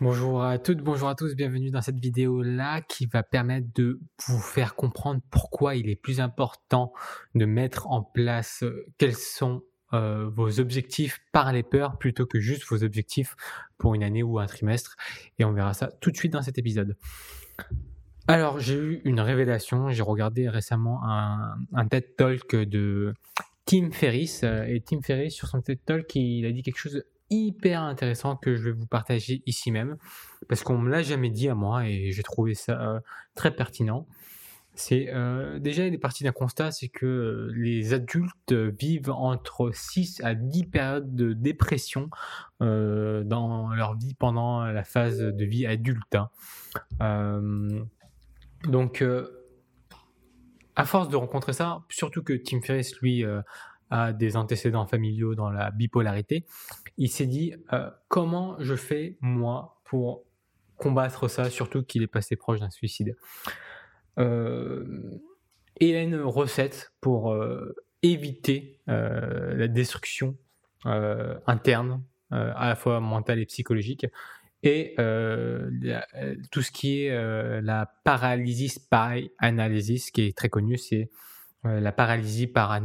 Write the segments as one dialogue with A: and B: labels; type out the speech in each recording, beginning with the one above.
A: Bonjour à toutes, bonjour à tous, bienvenue dans cette vidéo là qui va permettre de vous faire comprendre pourquoi il est plus important de mettre en place euh, quels sont euh, vos objectifs par les peurs plutôt que juste vos objectifs pour une année ou un trimestre et on verra ça tout de suite dans cet épisode. Alors j'ai eu une révélation, j'ai regardé récemment un, un TED Talk de Tim Ferriss euh, et Tim Ferriss sur son TED Talk il a dit quelque chose hyper intéressant que je vais vous partager ici même, parce qu'on me l'a jamais dit à moi et j'ai trouvé ça euh, très pertinent. C'est euh, déjà il est parti d'un constat, c'est que euh, les adultes vivent entre 6 à 10 périodes de dépression dans leur vie pendant la phase de vie adulte. Hein. donc à force de rencontrer ça, surtout que Tim Ferriss lui a des antécédents familiaux dans la bipolarité, il s'est dit euh, comment je fais moi pour combattre ça, surtout qu'il est passé proche d'un suicide. Euh, et il a une recette pour euh, éviter la destruction interne, à la fois mentale et psychologique, et tout ce qui est la paralysie par analysis, qui est très connu, c'est la paralysie par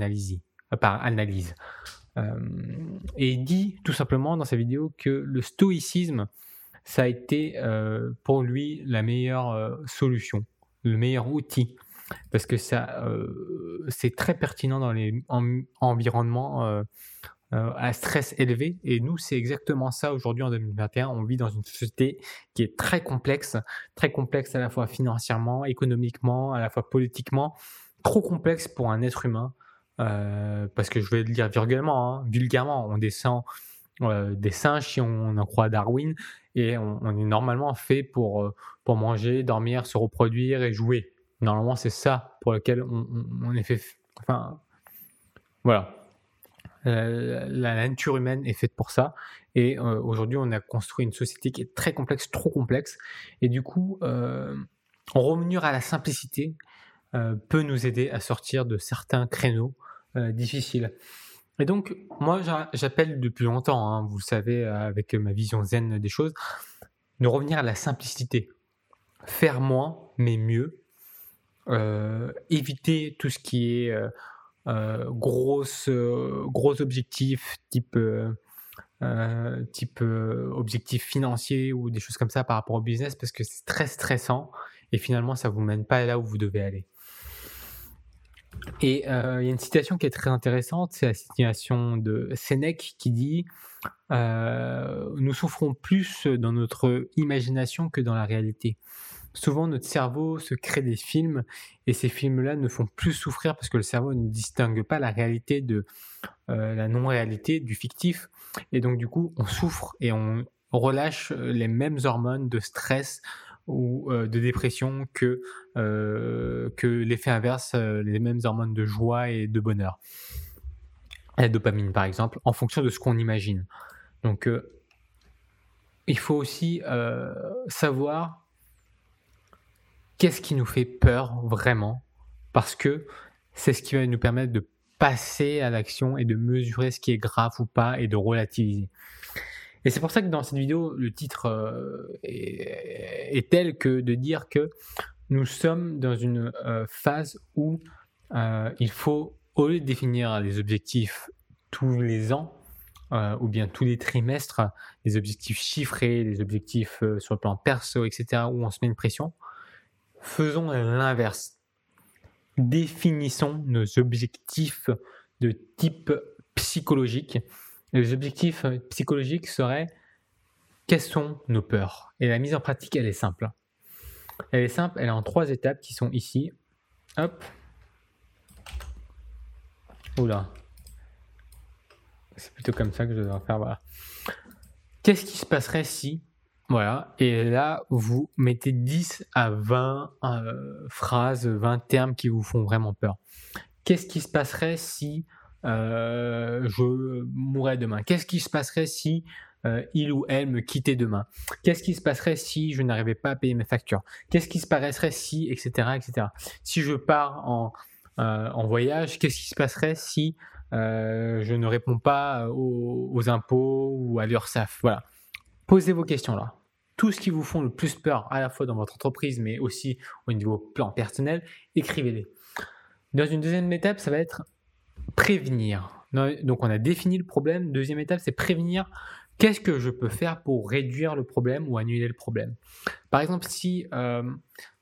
A: par analyse. Euh, et il dit tout simplement dans sa vidéo que le stoïcisme, ça a été euh, pour lui la meilleure euh, solution, le meilleur outil parce que ça, c'est très pertinent dans les environnements à stress élevé. Et nous, c'est exactement ça aujourd'hui en 2021. On vit dans une société qui est très complexe, très complexe à la fois financièrement, économiquement, à la fois politiquement, trop complexe pour un être humain. Euh, parce que je vais le dire vulgairement, hein, vulgairement on descend euh, des singes si on en croit Darwin, et on, est normalement fait pour, euh, pour manger, dormir, se reproduire et jouer. Normalement, c'est ça pour lequel on, est fait. Enfin, voilà. la nature humaine est faite pour ça. Et aujourd'hui, on a construit une société qui est très complexe, trop complexe. Et du coup, revenir à la simplicité peut nous aider à sortir de certains créneaux euh, difficile. Et donc, moi, j'appelle depuis longtemps, hein, vous le savez, euh, avec ma vision zen des choses, de revenir à la simplicité. Faire moins, mais mieux. Euh, éviter tout ce qui est gros, gros objectifs, type, type objectif financier ou des choses comme ça par rapport au business, parce que c'est très stressant et finalement, ça vous mène pas là où vous devez aller. Et euh, il y a une citation qui est très intéressante, c'est la citation de Sénèque qui dit euh, Nous souffrons plus dans notre imagination que dans la réalité. Souvent, notre cerveau se crée des films et ces films-là ne font plus souffrir parce que le cerveau ne distingue pas la réalité de euh, la non-réalité, du fictif. Et donc, du coup, on souffre et on relâche les mêmes hormones de stress, ou euh, de dépression que, euh, que l'effet inverse, euh, les mêmes hormones de joie et de bonheur. La dopamine, par exemple, en fonction de ce qu'on imagine. Donc, il faut aussi savoir qu'est-ce qui nous fait peur vraiment, parce que c'est ce qui va nous permettre de passer à l'action et de mesurer ce qui est grave ou pas et de relativiser. Et c'est pour ça que dans cette vidéo, le titre euh, est, tel que de dire que nous sommes dans une euh, phase où euh, il faut, au lieu de définir les objectifs tous les ans, ou bien tous les trimestres, les objectifs chiffrés, les objectifs sur le plan perso, etc., où on se met une pression, faisons l'inverse. Définissons nos objectifs de type psychologique les objectifs euh, psychologiques seraient quelles sont nos peurs? Et la mise en pratique, elle est simple. Elle est simple, elle est en trois étapes qui sont ici. Hop. Oula. C'est plutôt comme ça que je dois faire. Voilà. Qu'est-ce qui se passerait si. Voilà. Et là, vous mettez 10 à 20 euh, phrases, 20 termes qui vous font vraiment peur? Qu'est-ce qui se passerait si euh, je mourrais demain Qu'est-ce qui se passerait si euh, il ou elle me quittait demain? Qu'est-ce qui se passerait si je n'arrivais pas à payer mes factures? Qu'est-ce qui se passerait si, etc., etc. Si je pars en, euh, en voyage, qu'est-ce qui se passerait si je ne réponds pas aux, impôts ou à l'URSSAF? Voilà. Posez vos questions là. tout ce qui vous font le plus peur à la fois dans votre entreprise mais aussi au niveau plan personnel, écrivez-les. Dans une deuxième étape, ça va être prévenir. Donc on a défini le problème. Deuxième étape, c'est prévenir qu'est-ce que je peux faire pour réduire le problème ou annuler le problème? Par exemple, si euh,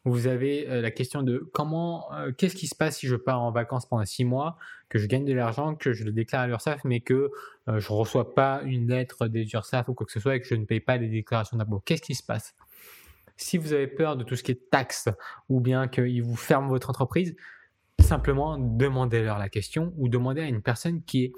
A: vous avez euh, la question de comment, euh, qu'est-ce qui se passe si je pars en vacances pendant six mois, que je gagne de l'argent, que je le déclare à l'URSSAF, mais que je ne reçois pas une lettre des URSSAF ou quoi que ce soit et que je ne paye pas les déclarations d'impôt. Qu'est-ce qui se passe? Si vous avez peur de tout ce qui est taxes ou bien qu'ils vous ferment votre entreprise, simplement demandez-leur la question ou demandez à une personne qui est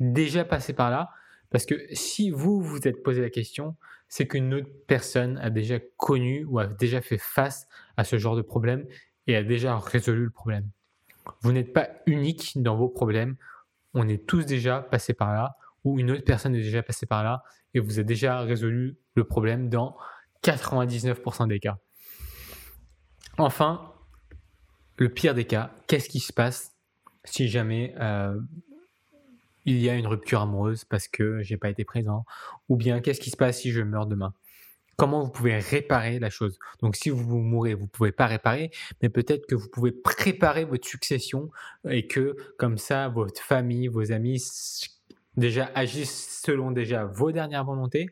A: déjà passée par là. Parce que si vous vous êtes posé la question, c'est qu'une autre personne a déjà connu ou a déjà fait face à ce genre de problème et a déjà résolu le problème. Vous n'êtes pas unique dans vos problèmes. On est tous déjà passés par là ou une autre personne est déjà passée par là et vous avez déjà résolu le problème dans 99% des cas. Enfin, le pire des cas, qu'est-ce qui se passe si jamais euh, il y a une rupture amoureuse parce que j'ai pas été présent? Ou bien qu'est-ce qui se passe si je meurs demain? Comment vous pouvez réparer la chose? Donc si vous mourrez, vous pouvez pas réparer, mais peut-être que vous pouvez préparer votre succession et que comme ça, votre famille, vos amis déjà agissent selon déjà vos dernières volontés.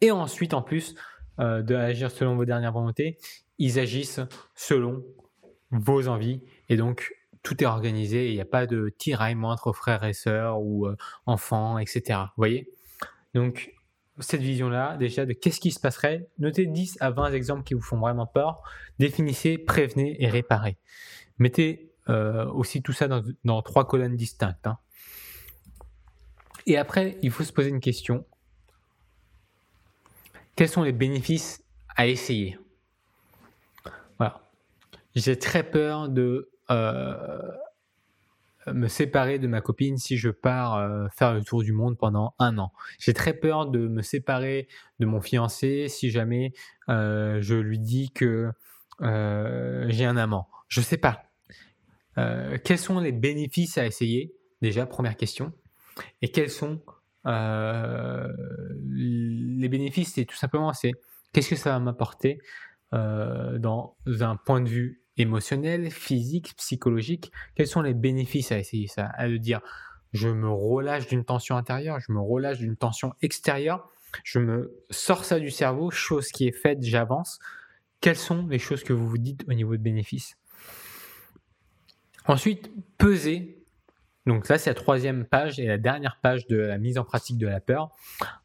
A: Et ensuite, en plus euh, de agir selon vos dernières volontés, ils agissent selon vos envies. Et donc, tout est organisé il n'y a pas de tiraillement entre frères et sœurs ou euh, enfants, etc. Vous voyez? Donc, cette vision-là, déjà, de qu'est-ce qui se passerait, notez 10 à 20 exemples qui vous font vraiment peur, définissez, prévenez et réparez. Mettez euh, aussi tout ça dans, trois colonnes distinctes. Hein. Et après, il faut se poser une question. Quels sont les bénéfices à essayer? J'ai très peur de euh, me séparer de ma copine si je pars euh, faire le tour du monde pendant un an. J'ai très peur de me séparer de mon fiancé si jamais euh, je lui dis que j'ai un amant. Je sais pas. quels sont les bénéfices à essayer? Déjà, première question. Et quels sont les bénéfices? C'est tout simplement, c'est qu'est-ce que ça va m'apporter dans un point de vue émotionnel, physique, psychologique, quels sont les bénéfices à essayer ça À le dire, je me relâche d'une tension intérieure, je me relâche d'une tension extérieure, je me sors ça du cerveau, chose qui est faite, j'avance. Quelles sont les choses que vous vous dites au niveau de bénéfices? Ensuite, peser. Donc ça, c'est la troisième page et la dernière page de la mise en pratique de la peur.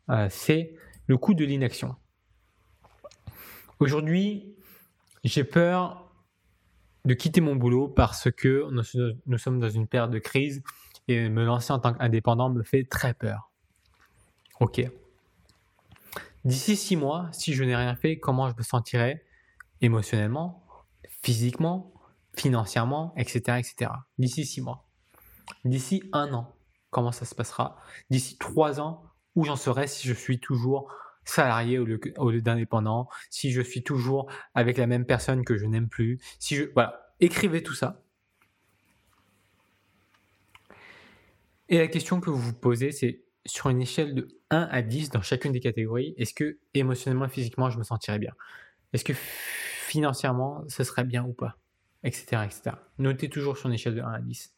A: Euh, c'est le coût de l'inaction. Aujourd'hui, j'ai peur de quitter mon boulot parce que nous, sommes dans une période de crise et me lancer en tant qu'indépendant me fait très peur. Ok. D'ici six mois, si je n'ai rien fait, comment je me sentirai émotionnellement, physiquement, financièrement, etc., etc. D'ici six mois. D'ici un an, comment ça se passera? D'ici trois ans, où j'en serai si je suis toujours salarié au lieu, d'indépendant, si je suis toujours avec la même personne que je n'aime plus, si je voilà, écrivez tout ça. Et la question que vous vous posez, c'est sur une échelle de 1 à 10 dans chacune des catégories, est-ce que émotionnellement, physiquement, je me sentirais bien? Est-ce que financièrement, ce serait bien ou pas? Etc. etc. Notez toujours sur une échelle de 1 à 10.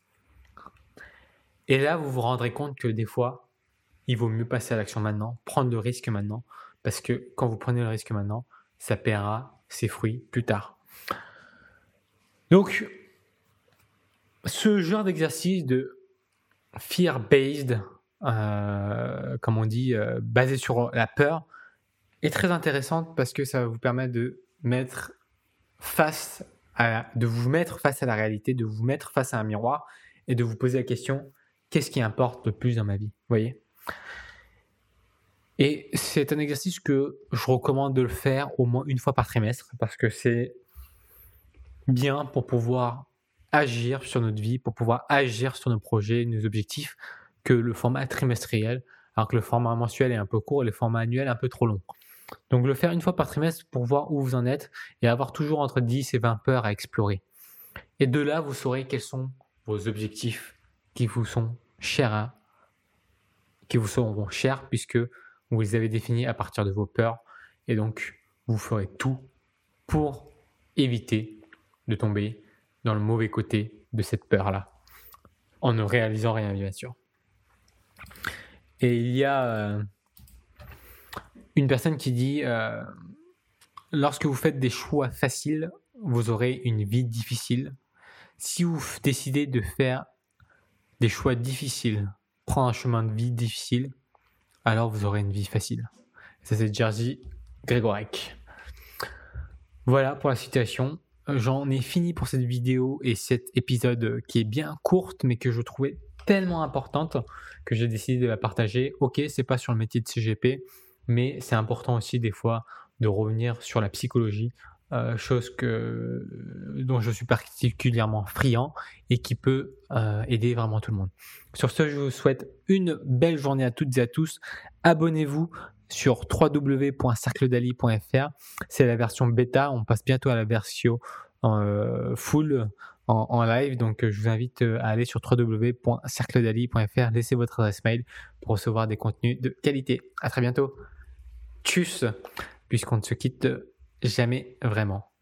A: Et là, vous vous rendrez compte que des fois, il vaut mieux passer à l'action maintenant, prendre le risque maintenant, parce que quand vous prenez le risque maintenant, ça paiera ses fruits plus tard. Donc, ce genre d'exercice de fear-based, euh, comme on dit, euh, basé sur la peur, est très intéressant parce que ça va vous permettre de mettre face à, de vous mettre face à la réalité, de vous mettre face à un miroir et de vous poser la question qu'est-ce qui importe le plus dans ma vie, vous voyez? Et c'est un exercice que je recommande de le faire au moins une fois par trimestre parce que c'est bien pour pouvoir agir sur notre vie, pour pouvoir agir sur nos projets, nos objectifs, que le format trimestriel, alors que le format mensuel est un peu court et le format annuel un peu trop long. Donc le faire une fois par trimestre pour voir où vous en êtes et avoir toujours entre 10 et 20 peurs à explorer. Et de là, vous saurez quels sont vos objectifs qui vous sont chers, qui vous seront chers puisque vous les avez définis à partir de vos peurs. Et donc, vous ferez tout pour éviter de tomber dans le mauvais côté de cette peur-là, en ne réalisant rien, bien sûr. Et il y a euh, une personne qui dit, euh, lorsque vous faites des choix faciles, vous aurez une vie difficile. Si vous décidez de faire des choix difficiles, prendre un chemin de vie difficile, alors vous aurez une vie facile. Ça c'est Jerzy Gregorek. Voilà pour la citation. J'en ai fini pour cette vidéo et cet épisode qui est bien courte mais que je trouvais tellement importante que j'ai décidé de la partager. Ok, c'est pas sur le métier de CGP, mais c'est important aussi des fois de revenir sur la psychologie, euh, chose que, dont je suis particulièrement friand et qui peut euh, aider vraiment tout le monde. Sur ce, je vous souhaite une belle journée à toutes et à tous. Abonnez-vous sur www.cercledali.fr. C'est la version bêta. On passe bientôt à la version euh, full en, live. Donc, je vous invite à aller sur www.cercledali.fr. Laissez votre adresse mail pour recevoir des contenus de qualité. À très bientôt. Tchuss, puisqu'on se quitte jamais vraiment.